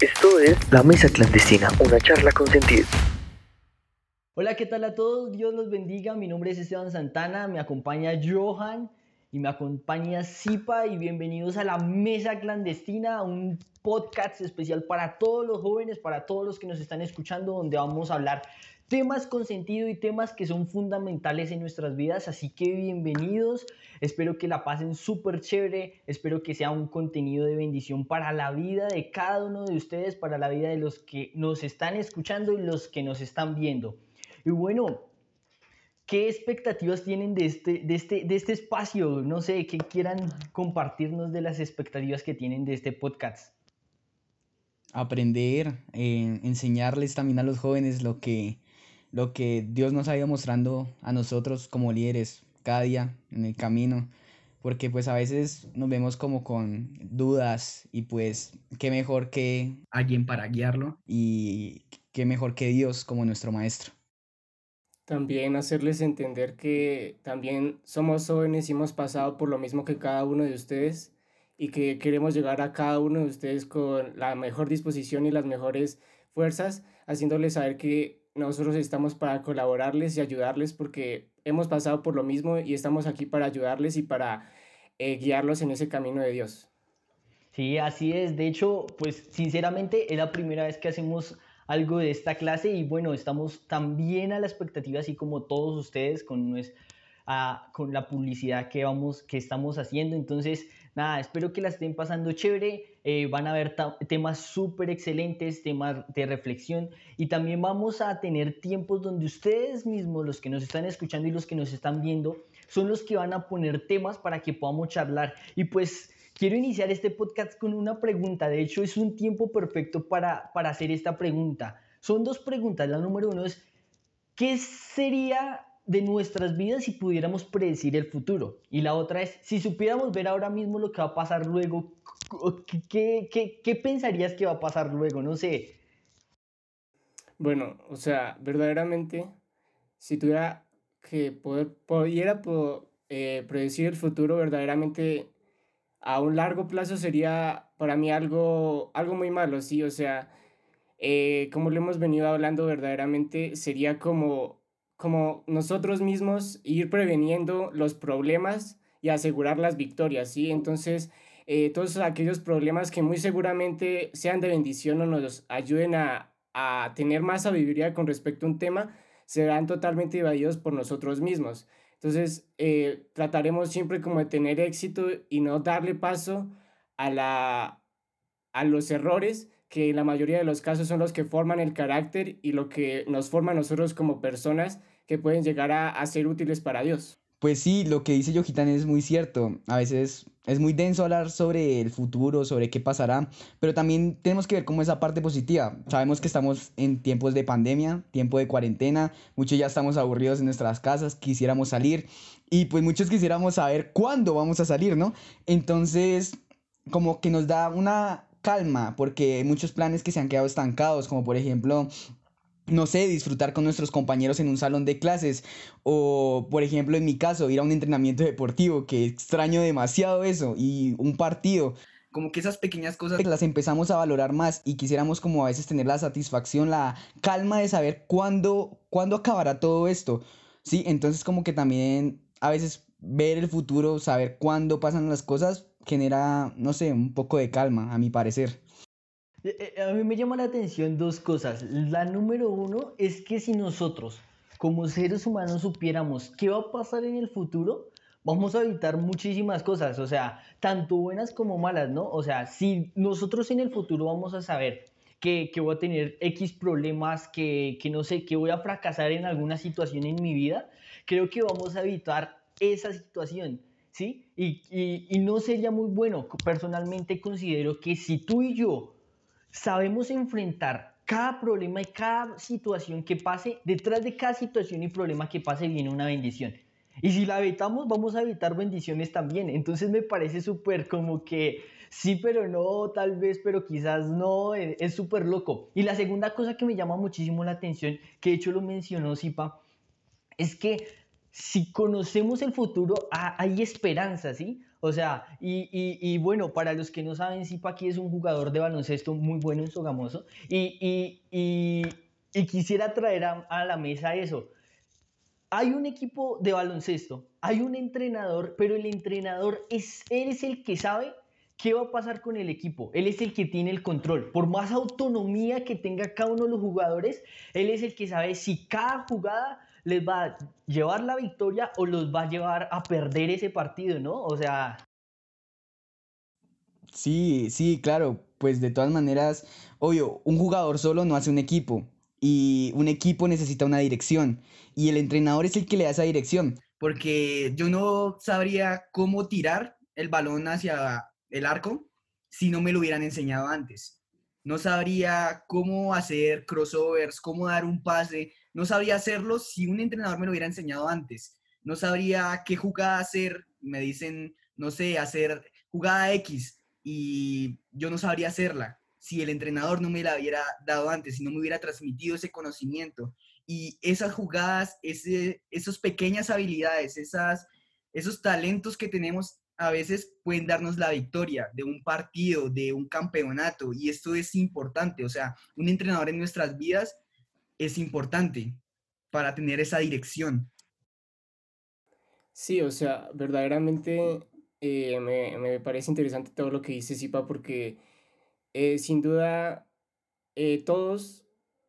Esto es La Mesa Clandestina, una charla con sentido. Hola, ¿qué tal a todos? Dios los bendiga. Mi nombre es Esteban Santana, me acompaña Johan y me acompaña Zipa y bienvenidos a La Mesa Clandestina, un podcast especial para todos los jóvenes, para todos los que nos están escuchando, donde vamos a hablar temas con sentido y temas que son fundamentales en nuestras vidas. Así que bienvenidos, espero que la pasen súper chévere, espero que sea un contenido de bendición para la vida de cada uno de ustedes, para la vida de los que nos están escuchando y los que nos están viendo. Y bueno, ¿qué expectativas tienen de este, de este, de este espacio? No sé, ¿qué quieran compartirnos de las expectativas que tienen de este podcast? Aprender, eh, enseñarles también a los jóvenes lo que lo que Dios nos ha ido mostrando a nosotros como líderes cada día en el camino, porque pues a veces nos vemos como con dudas y pues qué mejor que alguien para guiarlo y qué mejor que Dios como nuestro maestro. También hacerles entender que también somos jóvenes y hemos pasado por lo mismo que cada uno de ustedes y que queremos llegar a cada uno de ustedes con la mejor disposición y las mejores fuerzas, haciéndoles saber que nosotros estamos para colaborarles y ayudarles porque hemos pasado por lo mismo y estamos aquí para ayudarles y para eh, guiarlos en ese camino de Dios. Sí, así es. De hecho, pues sinceramente es la primera vez que hacemos algo de esta clase y bueno, estamos también a la expectativa, así como todos ustedes, con, con la publicidad que, vamos, que estamos haciendo. Entonces, nada, espero que la estén pasando chévere. Eh, van a haber temas súper excelentes, temas de reflexión y también vamos a tener tiempos donde ustedes mismos, los que nos están escuchando y los que nos están viendo, son los que van a poner temas para que podamos charlar. Y pues quiero iniciar este podcast con una pregunta. De hecho, es un tiempo perfecto para, para hacer esta pregunta. Son dos preguntas. La número uno es, ¿qué sería de nuestras vidas si pudiéramos predecir el futuro. Y la otra es, si supiéramos ver ahora mismo lo que va a pasar luego, ¿qué, qué, qué pensarías que va a pasar luego? No sé. Bueno, o sea, verdaderamente, si tuviera que poder, pudiera eh, predecir el futuro, verdaderamente a un largo plazo sería para mí algo, algo muy malo, sí, o sea, eh, como lo hemos venido hablando verdaderamente, sería como como nosotros mismos ir preveniendo los problemas y asegurar las victorias, ¿sí? Entonces, eh, todos aquellos problemas que muy seguramente sean de bendición o nos ayuden a, a tener más sabiduría con respecto a un tema, serán totalmente evadidos por nosotros mismos. Entonces, eh, trataremos siempre como de tener éxito y no darle paso a, la, a los errores que la mayoría de los casos son los que forman el carácter y lo que nos forma a nosotros como personas que pueden llegar a, ser útiles para Dios. Pues sí, lo que dice Yojitan es muy cierto. A veces es muy denso hablar sobre el futuro, sobre qué pasará, pero también tenemos que ver como esa parte positiva. Sabemos que estamos en tiempos de pandemia, tiempo de cuarentena, muchos ya estamos aburridos en nuestras casas, quisiéramos salir y pues muchos quisiéramos saber cuándo vamos a salir, ¿no? Entonces, como que nos da una calma, porque hay muchos planes que se han quedado estancados, como por ejemplo no sé, disfrutar con nuestros compañeros en un salón de clases o, por ejemplo, en mi caso, ir a un entrenamiento deportivo, que extraño demasiado eso, y un partido. Como que esas pequeñas cosas las empezamos a valorar más y quisiéramos como a veces tener la satisfacción, la calma de saber cuándo, cuándo acabará todo esto. Sí, entonces como que también a veces ver el futuro, saber cuándo pasan las cosas, genera, no sé, un poco de calma, a mi parecer. Eh, eh, a mí me llama la atención dos cosas. La número uno es que si nosotros, como seres humanos, supiéramos qué va a pasar en el futuro, vamos a evitar muchísimas cosas, o sea, tanto buenas como malas, ¿no? O sea, si nosotros en el futuro vamos a saber que, que voy a tener X problemas, que, que no sé, que voy a fracasar en alguna situación en mi vida, creo que vamos a evitar esa situación. ¿Sí? Y, y, no sería muy bueno. Personalmente considero que si tú y yo sabemos enfrentar cada problema y cada situación que pase, detrás de cada situación y problema que pase viene una bendición. Y si la evitamos, vamos a evitar bendiciones también. Entonces me parece súper como que sí, pero no, tal vez, pero quizás no, eh, es súper loco. Y la segunda cosa que me llama muchísimo la atención, que de hecho lo mencionó Zipa, es que si conocemos el futuro, hay esperanza, ¿sí? O sea, y, y, bueno, para los que no saben, aquí es un jugador de baloncesto muy bueno en Sogamoso. Y, y quisiera traer a, a, la mesa eso. Hay un equipo de baloncesto, hay un entrenador, pero el entrenador es, él es el que sabe qué va a pasar con el equipo. Él es el que tiene el control. Por más autonomía que tenga cada uno de los jugadores, él es el que sabe si cada jugada les va a llevar la victoria o los va a llevar a perder ese partido, ¿no? O sea... Sí, sí, claro, pues de todas maneras, obvio, un jugador solo no hace un equipo y un equipo necesita una dirección y el entrenador es el que le da esa dirección. Porque yo no sabría cómo tirar el balón hacia el arco si no me lo hubieran enseñado antes. No sabría cómo hacer crossovers, cómo dar un pase, no sabría hacerlo si un entrenador me lo hubiera enseñado antes. No sabría qué jugada hacer, me dicen, no sé, hacer jugada X y yo no sabría hacerla si el entrenador no me la hubiera dado antes, si no me hubiera transmitido ese conocimiento. Y esas jugadas, ese, esas pequeñas habilidades, esas, esos talentos que tenemos a veces pueden darnos la victoria de un partido, de un campeonato, y esto es importante, o sea, un entrenador en nuestras vidas es importante para tener esa dirección. Sí, o sea, verdaderamente eh, me, parece interesante todo lo que dice Sipa porque eh, sin duda eh, todos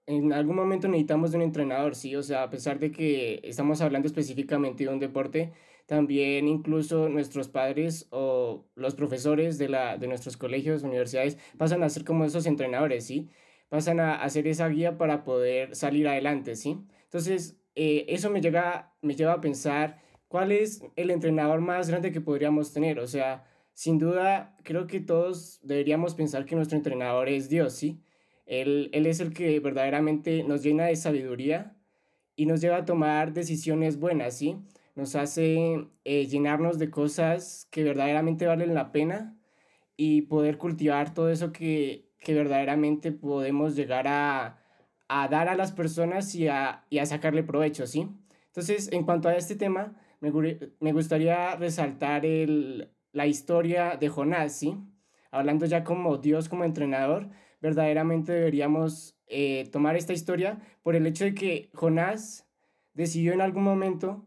en algún momento necesitamos de un entrenador, sí, o sea, a pesar de que estamos hablando específicamente de un deporte, también incluso nuestros padres o los profesores de, la, de nuestros colegios, universidades, pasan a ser como esos entrenadores, ¿sí? Pasan a hacer esa guía para poder salir adelante, ¿sí? Entonces, eh, eso me, llega, me lleva a pensar cuál es el entrenador más grande que podríamos tener. O sea, sin duda, creo que todos deberíamos pensar que nuestro entrenador es Dios, ¿sí? Él, él es el que verdaderamente nos llena de sabiduría y nos lleva a tomar decisiones buenas, ¿sí? nos hace eh, llenarnos de cosas que verdaderamente valen la pena y poder cultivar todo eso que, verdaderamente podemos llegar a, dar a las personas y a, sacarle provecho, ¿sí? Entonces, en cuanto a este tema, me, gustaría resaltar la historia de Jonás, ¿sí? Hablando ya como Dios, como entrenador, verdaderamente deberíamos eh, tomar esta historia por el hecho de que Jonás decidió en algún momento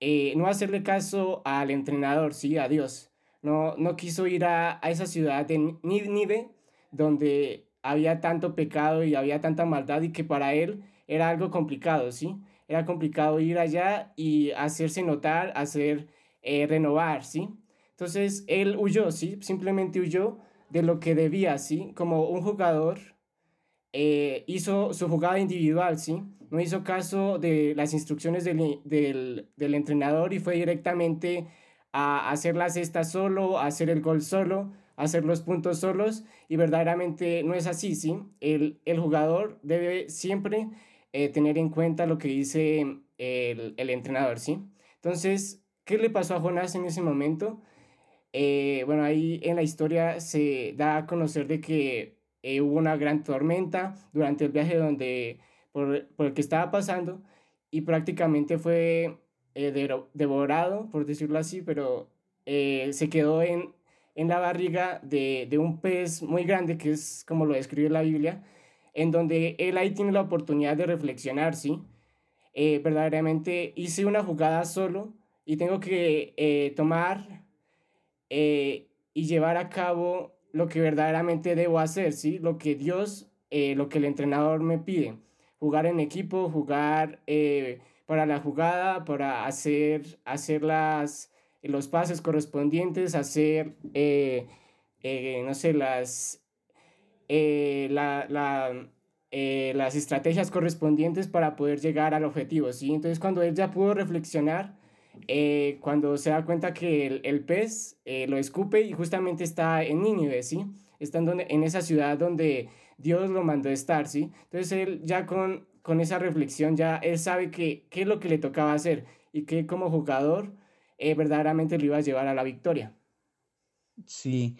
eh, no hacerle caso al entrenador, sí, a Dios. No, no quiso ir a, esa ciudad de Nínive, donde había tanto pecado y había tanta maldad y que para él era algo complicado, ¿sí? Era complicado ir allá y hacerse notar, hacer eh, renovar, ¿sí? Entonces él huyó, ¿sí? Simplemente huyó de lo que debía, ¿sí? Como un jugador eh, hizo su jugada individual, ¿sí? No hizo caso de las instrucciones del, del, del, entrenador y fue directamente a hacer la cesta solo, a hacer el gol solo, a hacer los puntos solos y verdaderamente no es así, ¿sí? El, el jugador debe siempre eh, tener en cuenta lo que dice el, el, entrenador, ¿sí? Entonces, ¿qué le pasó a Jonás en ese momento? Eh, bueno, ahí en la historia se da a conocer de que eh, hubo una gran tormenta durante el viaje donde, por, por el que estaba pasando y prácticamente fue eh, devorado, por decirlo así, pero eh, se quedó en, en la barriga de, de, un pez muy grande, que es como lo describe la Biblia, en donde él ahí tiene la oportunidad de reflexionar, ¿sí? verdaderamente hice una jugada solo y tengo que tomar y llevar a cabo lo que verdaderamente debo hacer, ¿sí? Lo que Dios, eh, lo que el entrenador me pide. Jugar en equipo, jugar eh, para la jugada, para hacer, hacer las, los pases correspondientes, hacer, eh, no sé, las, la, la, las estrategias correspondientes para poder llegar al objetivo, ¿sí? Entonces cuando él ya pudo reflexionar, eh, cuando se da cuenta que el, pez eh, lo escupe y justamente está en Nínive, ¿sí? Está en, donde, en esa ciudad donde Dios lo mandó a estar, ¿sí? Entonces él ya con, con esa reflexión, ya él sabe qué es lo que le tocaba hacer y que como jugador eh, verdaderamente lo iba a llevar a la victoria. Sí.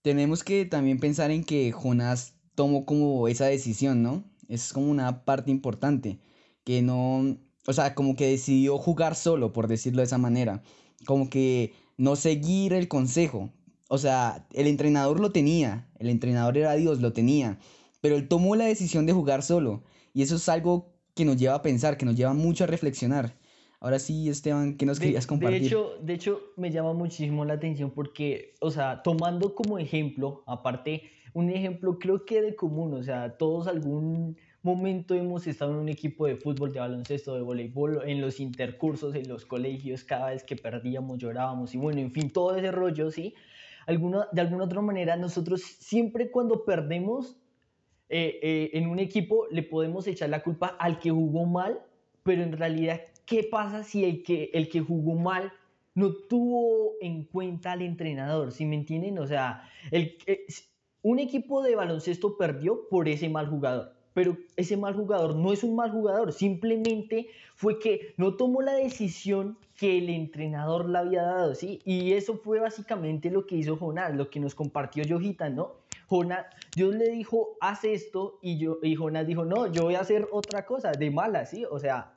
Tenemos que también pensar en que Jonás tomó como esa decisión, ¿no? Es como una parte importante, que no, o sea, como que decidió jugar solo, por decirlo de esa manera. Como que no seguir el consejo. O sea, el entrenador lo tenía, el entrenador era Dios, lo tenía, pero él tomó la decisión de jugar solo. Y eso es algo que nos lleva a pensar, que nos lleva mucho a reflexionar. Ahora sí, Esteban, ¿qué nos querías compartir? De hecho, de hecho, me llama muchísimo la atención porque, o sea, tomando como ejemplo, aparte, un ejemplo creo que de común, o sea, todos algún momento hemos estado en un equipo de fútbol, de baloncesto, de voleibol, en los intercursos, en los colegios, cada vez que perdíamos llorábamos y bueno, en fin, todo ese rollo, ¿sí? Alguna, de alguna otra manera, nosotros siempre cuando perdemos eh, eh, en un equipo le podemos echar la culpa al que jugó mal, pero en realidad, ¿qué pasa si el que, el que jugó mal no tuvo en cuenta al entrenador? ¿Sí me entienden? O sea, el, eh, un equipo de baloncesto perdió por ese mal jugador pero ese mal jugador no es un mal jugador, simplemente fue que no tomó la decisión que el entrenador le había dado, ¿sí? Y eso fue básicamente lo que hizo Jonás, lo que nos compartió Yojita, ¿no? Jonás, Dios le dijo, haz esto, y, yo, y Jonás dijo, no, yo voy a hacer otra cosa, de mala, ¿sí? O sea,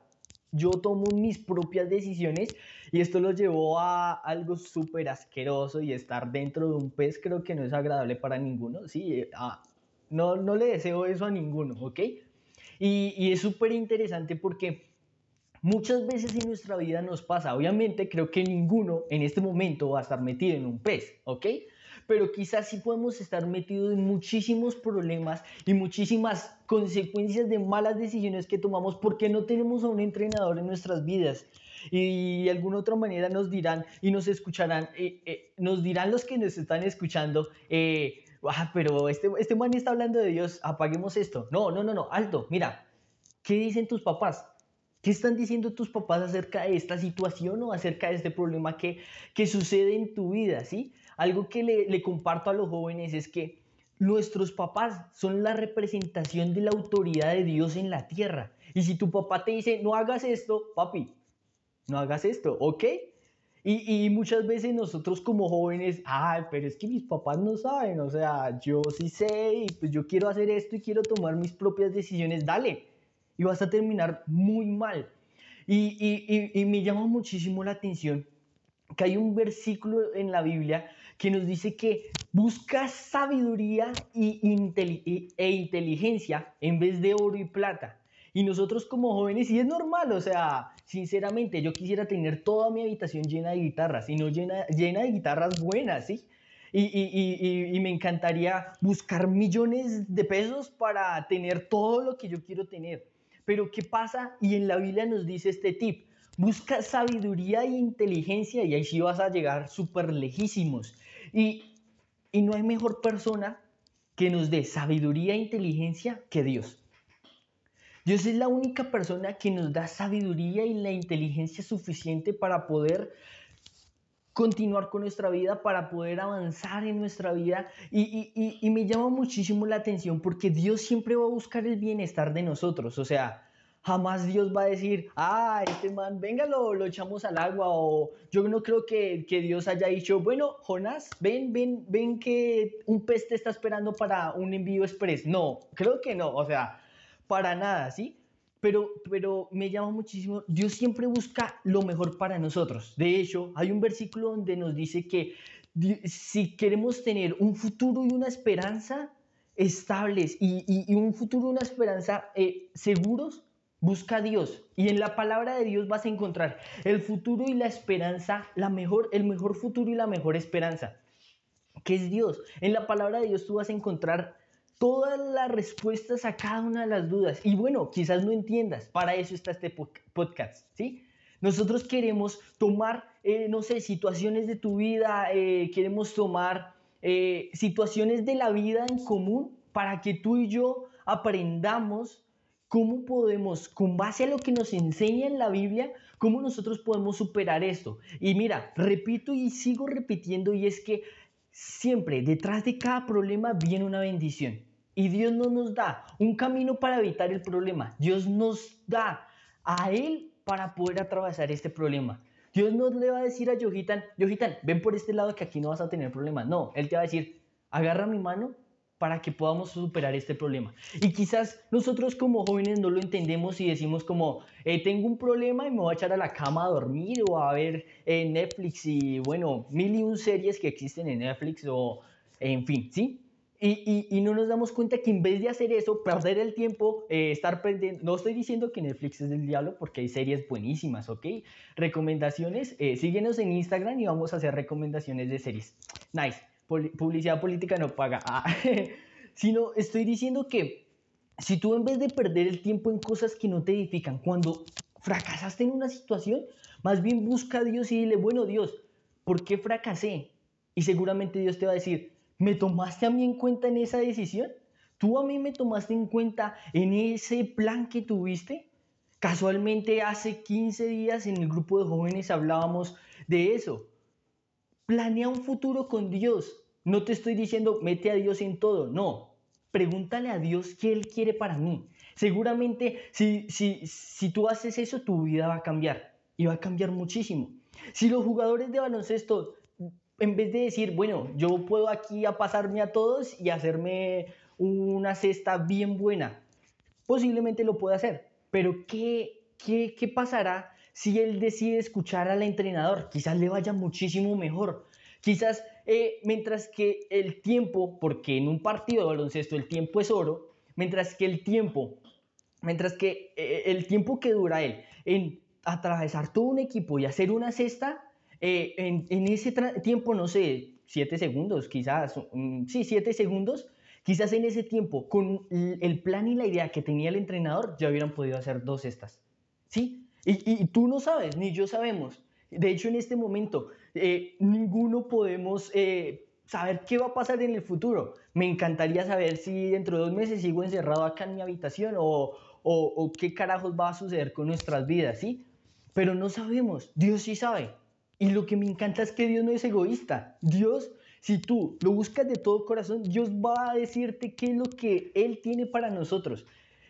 yo tomo mis propias decisiones y esto lo llevó a algo súper asqueroso y estar dentro de un pez creo que no es agradable para ninguno, ¿sí? No, no le deseo eso a ninguno, ¿ok? Y, y es súper interesante porque muchas veces en nuestra vida nos pasa, obviamente creo que ninguno en este momento va a estar metido en un pez, ¿ok? Pero quizás sí podemos estar metidos en muchísimos problemas y muchísimas consecuencias de malas decisiones que tomamos porque no tenemos a un entrenador en nuestras vidas y de alguna otra manera nos dirán y nos escucharán, eh, eh, nos dirán los que nos están escuchando, eh, ah, pero este, este man está hablando de Dios, apaguemos esto. No, no, no, no, alto, mira, ¿qué dicen tus papás? ¿Qué están diciendo tus papás acerca de esta situación o acerca de este problema que, que sucede en tu vida? ¿sí? Algo que le, le comparto a los jóvenes es que nuestros papás son la representación de la autoridad de Dios en la tierra. Y si tu papá te dice, no hagas esto, papi, no hagas esto, ¿ok? Y, muchas veces nosotros como jóvenes, ay, pero es que mis papás no saben, o sea, yo sí sé y pues yo quiero hacer esto y quiero tomar mis propias decisiones, dale. Y vas a terminar muy mal. Y, y me llama muchísimo la atención que hay un versículo en la Biblia que nos dice que busca sabiduría e inteligencia en vez de oro y plata. Y nosotros como jóvenes, y es normal, o sea, sinceramente, yo quisiera tener toda mi habitación llena de guitarras, y no llena, llena de guitarras buenas, ¿sí? Y, me encantaría buscar millones de pesos para tener todo lo que yo quiero tener. Pero ¿qué pasa? Y en la Biblia nos dice este tip, busca sabiduría e inteligencia y ahí sí vas a llegar súper lejísimos. Y, y no hay mejor persona que nos dé sabiduría e inteligencia que Dios. Dios es la única persona que nos da sabiduría y la inteligencia suficiente para poder continuar con nuestra vida, para poder avanzar en nuestra vida. Y, me llama muchísimo la atención porque Dios siempre va a buscar el bienestar de nosotros. O sea, jamás Dios va a decir, ah, este man, venga, lo, echamos al agua. O yo no creo que, que, Dios haya dicho, bueno, Jonás, ven, ven, ven que un pez te está esperando para un envío express. No, creo que no. O sea, para nada, ¿sí? Pero, pero me llama muchísimo, Dios siempre busca lo mejor para nosotros. De hecho, hay un versículo donde nos dice que si queremos tener un futuro y una esperanza estables y, un futuro y una esperanza eh, seguros, busca a Dios. Y en la palabra de Dios vas a encontrar el futuro y la esperanza, la mejor, el mejor futuro y la mejor esperanza, que es Dios. En la palabra de Dios tú vas a encontrar todas las respuestas a cada una de las dudas. Y bueno, quizás no entiendas, para eso está este podcast, ¿sí? Nosotros queremos tomar, eh, no sé, situaciones de tu vida, eh, queremos tomar eh, situaciones de la vida en común para que tú y yo aprendamos cómo podemos, con base a lo que nos enseña en la Biblia, cómo nosotros podemos superar esto. Y mira, repito y sigo repitiendo, y es que siempre detrás de cada problema viene una bendición. Y Dios no nos da un camino para evitar el problema. Dios nos da a Él para poder atravesar este problema. Dios no le va a decir a Yojitan, Yojitan, ven por este lado que aquí no vas a tener problemas. No, Él te va a decir, agarra mi mano para que podamos superar este problema. Y quizás nosotros como jóvenes no lo entendemos y decimos como, eh, tengo un problema y me voy a echar a la cama a dormir o a ver en Netflix y bueno, mil y un series que existen en Netflix o en fin, ¿sí? Y, y, no nos damos cuenta que en vez de hacer eso, perder el tiempo, eh, estar pendiente, no estoy diciendo que Netflix es del diablo porque hay series buenísimas, ¿ok? Recomendaciones, eh, síguenos en Instagram y vamos a hacer recomendaciones de series. Nice, publicidad política no paga. Ah. Sino estoy diciendo que si tú en vez de perder el tiempo en cosas que no te edifican, cuando fracasaste en una situación, más bien busca a Dios y dile, bueno Dios, ¿por qué fracasé? Y seguramente Dios te va a decir, ¿Me tomaste a mí en cuenta en esa decisión? ¿Tú a mí me tomaste en cuenta en ese plan que tuviste? Casualmente hace 15 días en el grupo de jóvenes hablábamos de eso. Planea un futuro con Dios. No te estoy diciendo mete a Dios en todo, no. Pregúntale a Dios qué Él quiere para mí. Seguramente si, si, si tú haces eso, tu vida va a cambiar y va a cambiar muchísimo. Si los jugadores de baloncesto en vez de decir, bueno, yo puedo aquí a pasarme a todos y hacerme una cesta bien buena, posiblemente lo pueda hacer, pero ¿qué, qué, qué pasará si él decide escuchar al entrenador? Quizás le vaya muchísimo mejor. Quizás eh, mientras que el tiempo, porque en un partido de baloncesto el tiempo es oro, mientras que el tiempo, mientras que eh, el tiempo que dura él en atravesar todo un equipo y hacer una cesta, eh, en, ese tiempo, no sé, siete segundos, quizás, mm, sí, siete segundos, quizás en ese tiempo, con el plan y la idea que tenía el entrenador, ya hubieran podido hacer dos estas. ¿Sí? Y, tú no sabes, ni yo sabemos. De hecho, en este momento, eh, ninguno podemos eh, saber qué va a pasar en el futuro. Me encantaría saber si dentro de dos meses sigo encerrado acá en mi habitación o, o qué carajos va a suceder con nuestras vidas, ¿sí? Pero no sabemos, Dios sí sabe. Y lo que me encanta es que Dios no es egoísta. Dios, si tú lo buscas de todo corazón, Dios va a decirte qué es lo que Él tiene para nosotros.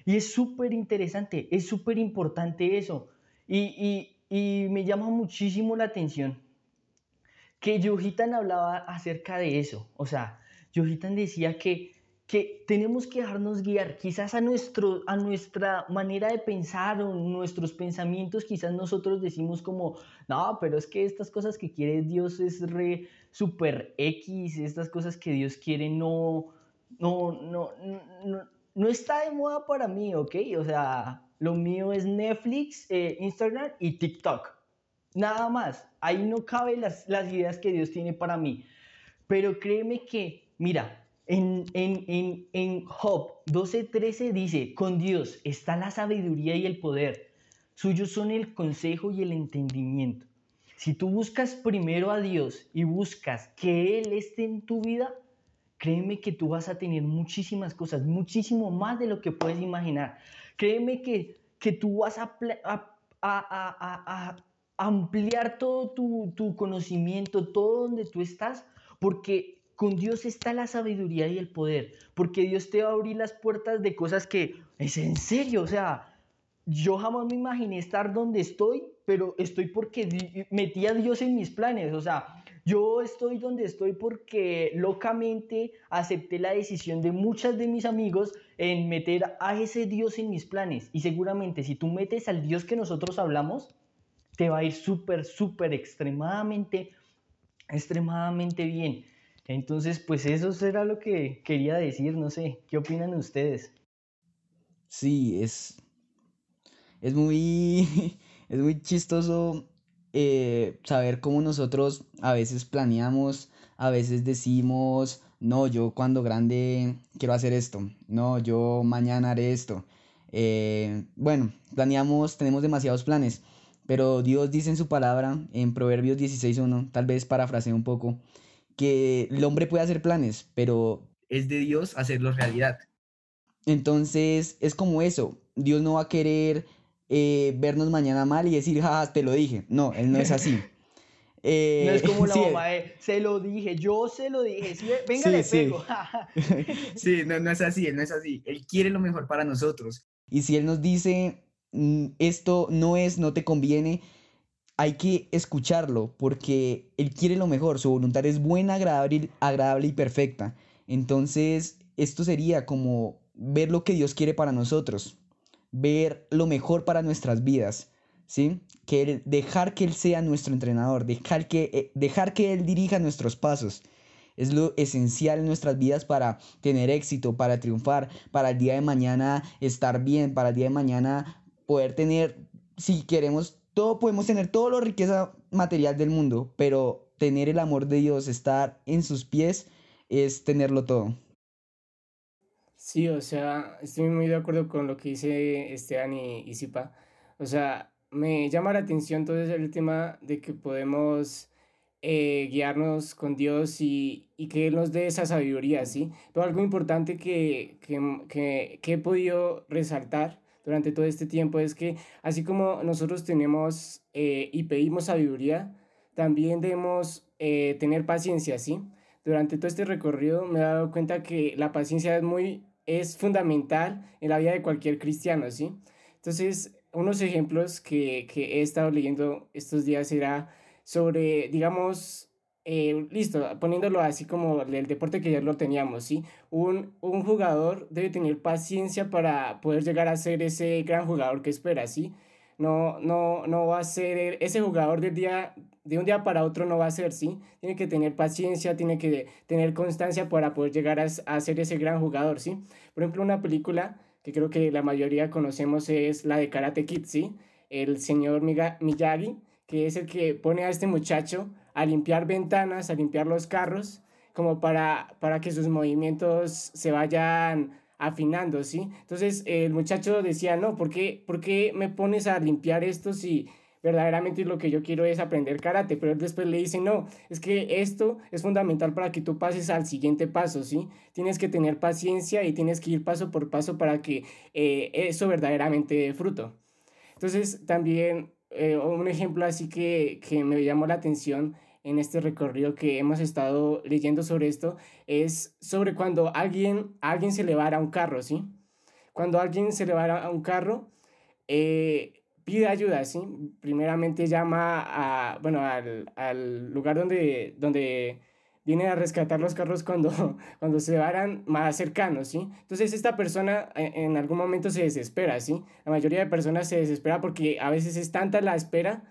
Y es súper interesante, es súper importante eso. Y, y, me llama muchísimo la atención que Yohitan hablaba acerca de eso. O sea, Yohitan decía que que tenemos que dejarnos guiar, quizás a, nuestro, a nuestra manera de pensar o nuestros pensamientos, quizás nosotros decimos como, no, pero es que estas cosas que quiere Dios es re super X, estas cosas que Dios quiere no, no, no, no, está de moda para mí, ¿ok? O sea, lo mío es Netflix, eh, Instagram y TikTok. Nada más. Ahí no caben las, las ideas que Dios tiene para mí. Pero créeme que, mira, en, en, en, en Job 12:13 dice, con Dios está la sabiduría y el poder, suyos son el consejo y el entendimiento. Si tú buscas primero a Dios y buscas que Él esté en tu vida, créeme que tú vas a tener muchísimas cosas, muchísimo más de lo que puedes imaginar. Créeme que, que tú vas a, a, a, a ampliar todo tu, tu conocimiento, todo donde tú estás, porque con Dios está la sabiduría y el poder, porque Dios te va a abrir las puertas de cosas que es en serio, o sea, yo jamás me imaginé estar donde estoy, pero estoy porque metí a Dios en mis planes, o sea, yo estoy donde estoy porque locamente acepté la decisión de muchos de mis amigos en meter a ese Dios en mis planes. Y seguramente si tú metes al Dios que nosotros hablamos, te va a ir súper, súper, extremadamente, extremadamente bien. Entonces, pues eso será lo que quería decir, no sé, ¿qué opinan ustedes? Sí, es, es muy, es muy chistoso eh, saber cómo nosotros a veces planeamos, a veces decimos, no, yo cuando grande quiero hacer esto, no, yo mañana haré esto. Eh, bueno, planeamos, tenemos demasiados planes, pero Dios dice en su palabra, en Proverbios 16.1, tal vez parafraseo un poco, que el hombre puede hacer planes, pero... Es de Dios hacerlos realidad. Entonces es como eso, Dios no va a querer eh, vernos mañana mal y decir, ja, te lo dije. No, Él no es así. Eh, no es como la mamá se lo dije, yo se lo dije, venga, le pego. sí, no, no es así, Él no es así. Él quiere lo mejor para nosotros. Y si Él nos dice, mm, esto no es, no te conviene, hay que escucharlo porque Él quiere lo mejor, su voluntad es buena, agradable, agradable y perfecta. Entonces, esto sería como ver lo que Dios quiere para nosotros, ver lo mejor para nuestras vidas, ¿sí? Que dejar que Él sea nuestro entrenador, dejar que, eh, dejar que Él dirija nuestros pasos. Es lo esencial en nuestras vidas para tener éxito, para triunfar, para el día de mañana estar bien, para el día de mañana poder tener, si queremos, todo podemos tener toda la riqueza material del mundo, pero tener el amor de Dios, estar en sus pies, es tenerlo todo. Sí, o sea, estoy muy de acuerdo con lo que dice Esteban y, y Zipa. O sea, me llama la atención todo el tema de que podemos eh, guiarnos con Dios y, y, que Él nos dé esa sabiduría, ¿sí? Pero algo importante que, que, que, que he podido resaltar durante todo este tiempo es que así como nosotros tenemos eh, y pedimos sabiduría, también debemos eh, tener paciencia, ¿sí? Durante todo este recorrido me he dado cuenta que la paciencia es muy, es fundamental en la vida de cualquier cristiano, ¿sí? Entonces, unos ejemplos que, que he estado leyendo estos días era sobre, digamos, eh, listo, poniéndolo así como el deporte que ya lo teníamos, ¿sí? Un, un jugador debe tener paciencia para poder llegar a ser ese gran jugador que espera, ¿sí? No, no, no va a ser ese jugador del día, de un día para otro no va a ser, ¿sí? Tiene que tener paciencia, tiene que tener constancia para poder llegar a, a ser ese gran jugador, ¿sí? Por ejemplo, una película que creo que la mayoría conocemos es la de Karate Kid, ¿sí? El señor Miyagi, que es el que pone a este muchacho a limpiar ventanas, a limpiar los carros, como para, para que sus movimientos se vayan afinando, ¿sí? Entonces el muchacho decía, no, ¿por qué, ¿por qué me pones a limpiar esto si verdaderamente lo que yo quiero es aprender karate? Pero después le dice, no, es que esto es fundamental para que tú pases al siguiente paso, ¿sí? Tienes que tener paciencia y tienes que ir paso por paso para que eh, eso verdaderamente dé fruto. Entonces también eh, un ejemplo así que, que me llamó la atención en este recorrido que hemos estado leyendo sobre esto es sobre cuando alguien, alguien se le va a un carro, ¿sí? Cuando alguien se le va a un carro, eh, pide ayuda, ¿sí? Primeramente llama a, bueno, al, al lugar donde, donde viene a rescatar los carros cuando, cuando se varan más cercanos, ¿sí? Entonces esta persona eh, en algún momento se desespera, ¿sí? La mayoría de personas se desespera porque a veces es tanta la espera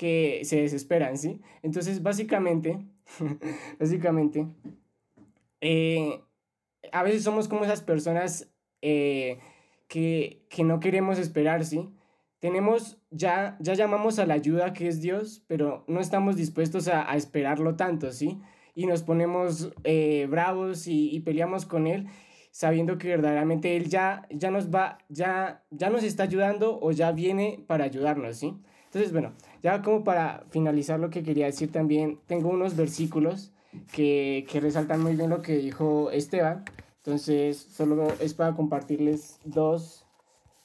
que se desesperan, ¿sí? Entonces básicamente, básicamente, eh, a veces somos como esas personas eh, que, que no queremos esperar, ¿sí? Tenemos, ya, ya llamamos a la ayuda que es Dios, pero no estamos dispuestos a, a esperarlo tanto, ¿sí? y nos ponemos eh, bravos y, y, peleamos con él sabiendo que verdaderamente él ya, ya nos va, ya, ya nos está ayudando o ya viene para ayudarnos, ¿sí? Entonces, bueno, ya como para finalizar lo que quería decir también, tengo unos versículos que, que resaltan muy bien lo que dijo Esteban. Entonces, solo es para compartirles dos,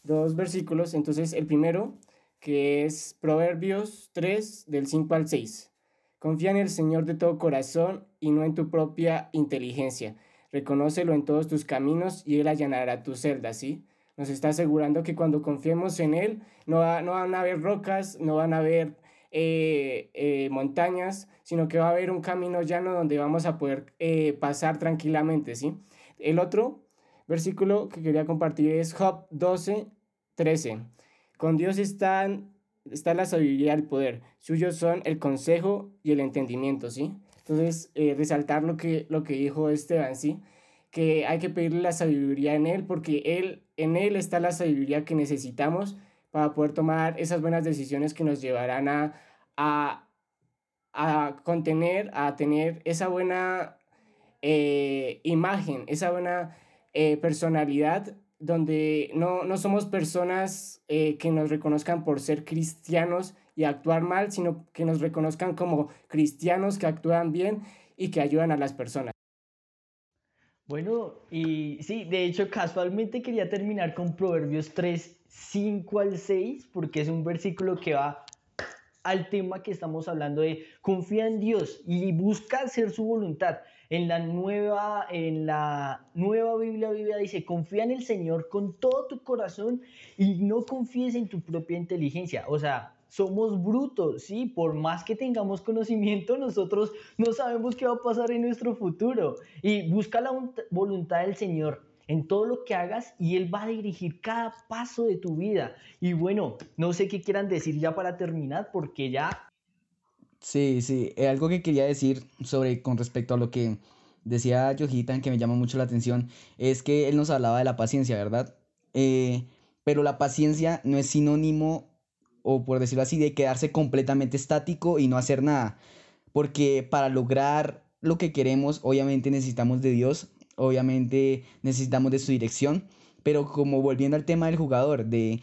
dos versículos. Entonces, el primero, que es Proverbios 3, del 5 al 6. Confía en el Señor de todo corazón y no en tu propia inteligencia. Reconócelo en todos tus caminos y Él allanará tu celda, ¿sí? Nos está asegurando que cuando confiemos en Él no, no van a haber rocas, no van a haber eh, eh, montañas, sino que va a haber un camino llano donde vamos a poder eh, pasar tranquilamente, ¿sí? El otro versículo que quería compartir es Job 12, 13. Con Dios están está la sabiduría y el poder. Suyos son el consejo y el entendimiento, ¿sí? Entonces, resaltar lo que, lo que dijo Esteban, ¿sí? Que hay que pedirle la sabiduría en él porque él, en él está la sabiduría que necesitamos para poder tomar esas buenas decisiones que nos llevarán a, a, contener, a tener esa buena eh, imagen, esa buena eh, personalidad donde no, no somos personas eh, que nos reconozcan por ser cristianos y actuar mal, sino que nos reconozcan como cristianos que actúan bien y que ayudan a las personas. Bueno, y sí, de hecho casualmente quería terminar con Proverbios 3, 5 al 6, porque es un versículo que va al tema que estamos hablando de confía en Dios y busca hacer su voluntad. En la nueva, en la nueva Biblia, Biblia dice, confía en el Señor con todo tu corazón y no confíes en tu propia inteligencia. O sea, somos brutos, ¿sí? Por más que tengamos conocimiento, nosotros no sabemos qué va a pasar en nuestro futuro. Y busca la voluntad del Señor en todo lo que hagas y Él va a dirigir cada paso de tu vida. Y bueno, no sé qué quieran decir ya para terminar, porque ya... Sí, sí, eh, algo que quería decir sobre con respecto a lo que decía Yojitan, que me llama mucho la atención, es que él nos hablaba de la paciencia, ¿verdad? Eh, pero la paciencia no es sinónimo, o por decirlo así, de quedarse completamente estático y no hacer nada. Porque para lograr lo que queremos, obviamente necesitamos de Dios, obviamente necesitamos de su dirección, pero como volviendo al tema del jugador, de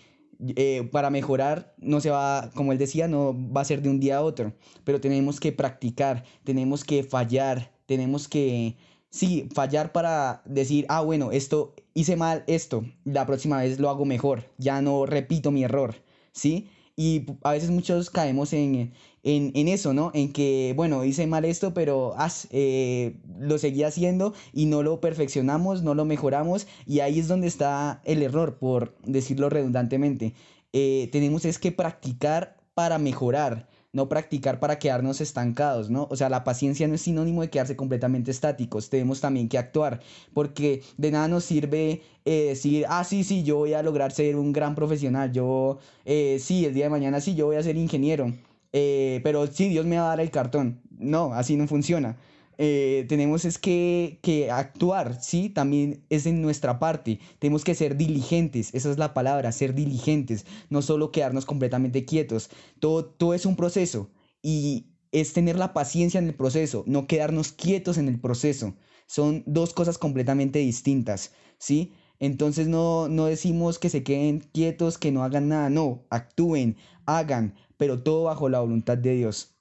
eh, para mejorar no se va, como él decía, no va a ser de un día a otro, pero tenemos que practicar, tenemos que fallar, tenemos que, sí, fallar para decir, ah, bueno, esto, hice mal esto, la próxima vez lo hago mejor, ya no repito mi error, ¿sí? Y a veces muchos caemos en, en, eso, ¿no? En que, bueno, hice mal esto, pero eh, lo seguí haciendo y no lo perfeccionamos, no lo mejoramos y ahí es donde está el error, por decirlo redundantemente. Eh, tenemos es que practicar para mejorar, no practicar para quedarnos estancados, ¿no? O sea, la paciencia no es sinónimo de quedarse completamente estáticos, tenemos también que actuar, porque de nada nos sirve eh, decir, ah, sí, sí, yo voy a lograr ser un gran profesional, yo, sí, el día de mañana sí, yo voy a ser ingeniero eh, pero sí, Dios me va a dar el cartón. No, así no funciona. Eh, tenemos es que, que, actuar, ¿sí? También es en nuestra parte. Tenemos que ser diligentes, esa es la palabra, ser diligentes, no solo quedarnos completamente quietos. Todo, todo es un proceso y es tener la paciencia en el proceso, no quedarnos quietos en el proceso. Son dos cosas completamente distintas, ¿sí? Entonces no, no decimos que se queden quietos, que no hagan nada, no, actúen, hagan, pero todo bajo la voluntad de Dios.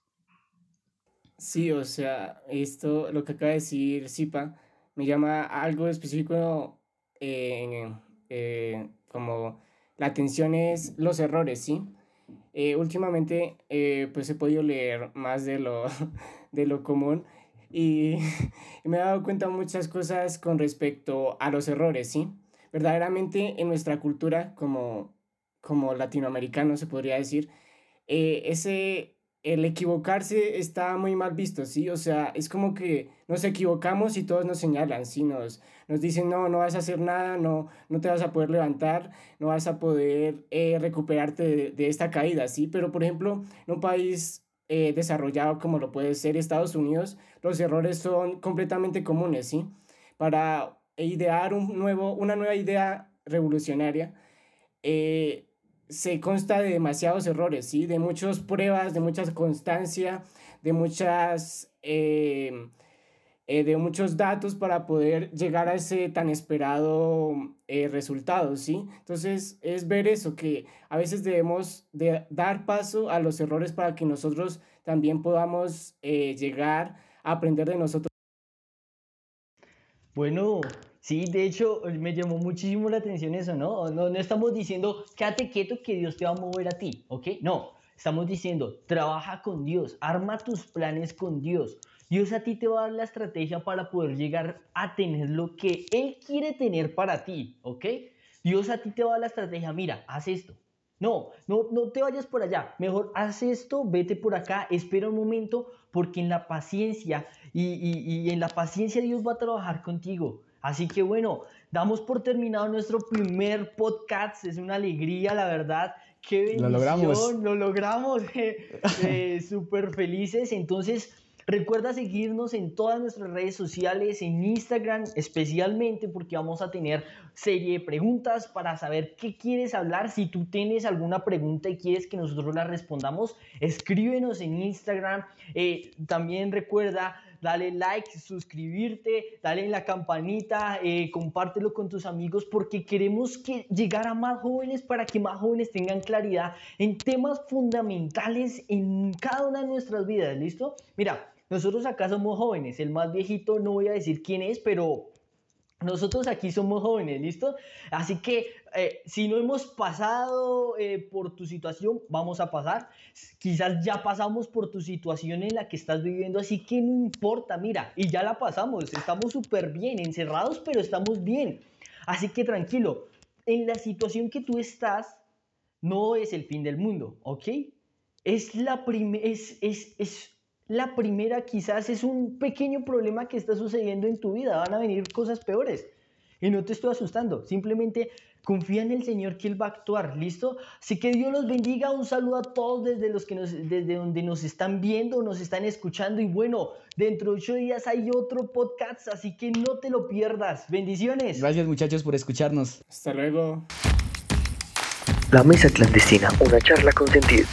Sí, o sea, esto, lo que acaba de decir Zipa, me llama algo específico eh, eh, como la atención es los errores, ¿sí? Eh, últimamente, pues he podido leer más de lo, de lo común y, me he dado cuenta muchas cosas con respecto a los errores, ¿sí? Verdaderamente en nuestra cultura como, como latinoamericano se podría decir, ese, el equivocarse está muy mal visto, ¿sí? O sea, es como que nos equivocamos y todos nos señalan, ¿sí? Nos, nos dicen, no, no vas a hacer nada, no, no te vas a poder levantar, no vas a poder eh, recuperarte de, esta caída, ¿sí? Pero, por ejemplo, en un país eh, desarrollado como lo puede ser Estados Unidos, los errores son completamente comunes, ¿sí? Para idear un nuevo, una nueva idea revolucionaria, eh, se consta de demasiados errores, ¿sí? De muchas pruebas, de mucha constancia, de muchas... Eh, eh, de muchos datos para poder llegar a ese tan esperado eh, resultado, ¿sí? Entonces es ver eso, que a veces debemos de dar paso a los errores para que nosotros también podamos llegar a aprender de nosotros. Bueno, Sí, de hecho, me llamó muchísimo la atención eso, ¿no? No, estamos diciendo, quédate quieto que Dios te va a mover a ti, ¿ok? No, estamos diciendo, trabaja con Dios, arma tus planes con Dios. Dios a ti te va a dar la estrategia para poder llegar a tener lo que Él quiere tener para ti, ¿ok? Dios a ti te va a dar la estrategia, mira, haz esto. No, no, no te vayas por allá. Mejor haz esto, vete por acá, espera un momento, porque en la paciencia y, y, y en la paciencia Dios va a trabajar contigo. Así que bueno, damos por terminado nuestro primer podcast. Es una alegría, la verdad. Qué bendición. Lo logramos. Lo logramos. eh, Súper felices. Entonces, recuerda seguirnos en todas nuestras redes sociales, en Instagram especialmente, porque vamos a tener serie de preguntas para saber qué quieres hablar. Si tú tienes alguna pregunta y quieres que nosotros la respondamos, escríbenos en Instagram. Eh, también recuerda dale like, suscribirte, dale en la campanita, eh, compártelo con tus amigos porque queremos que llegar a más jóvenes para que más jóvenes tengan claridad en temas fundamentales en cada una de nuestras vidas, ¿listo? Mira, nosotros acá somos jóvenes, el más viejito no voy a decir quién es, pero nosotros aquí somos jóvenes, ¿listo? Así que eh, si no hemos pasado eh, por tu situación, vamos a pasar. Quizás ya pasamos por tu situación en la que estás viviendo, así que no importa, mira, y ya la pasamos, estamos súper bien, encerrados, pero estamos bien. Así que tranquilo, en la situación que tú estás, no es el fin del mundo, ¿ok? es la, es, es, es la primera, quizás es un pequeño problema que está sucediendo en tu vida. Van a venir cosas peores. Y no te estoy asustando. Simplemente confía en el Señor que Él va a actuar. ¿Listo? Así que Dios los bendiga. Un saludo a todos desde, los que nos, desde donde nos están viendo, nos están escuchando. Y bueno, dentro de ocho días hay otro podcast. Así que no te lo pierdas. Bendiciones. Gracias muchachos por escucharnos. Hasta luego. La Mesa Clandestina, una charla con sentido.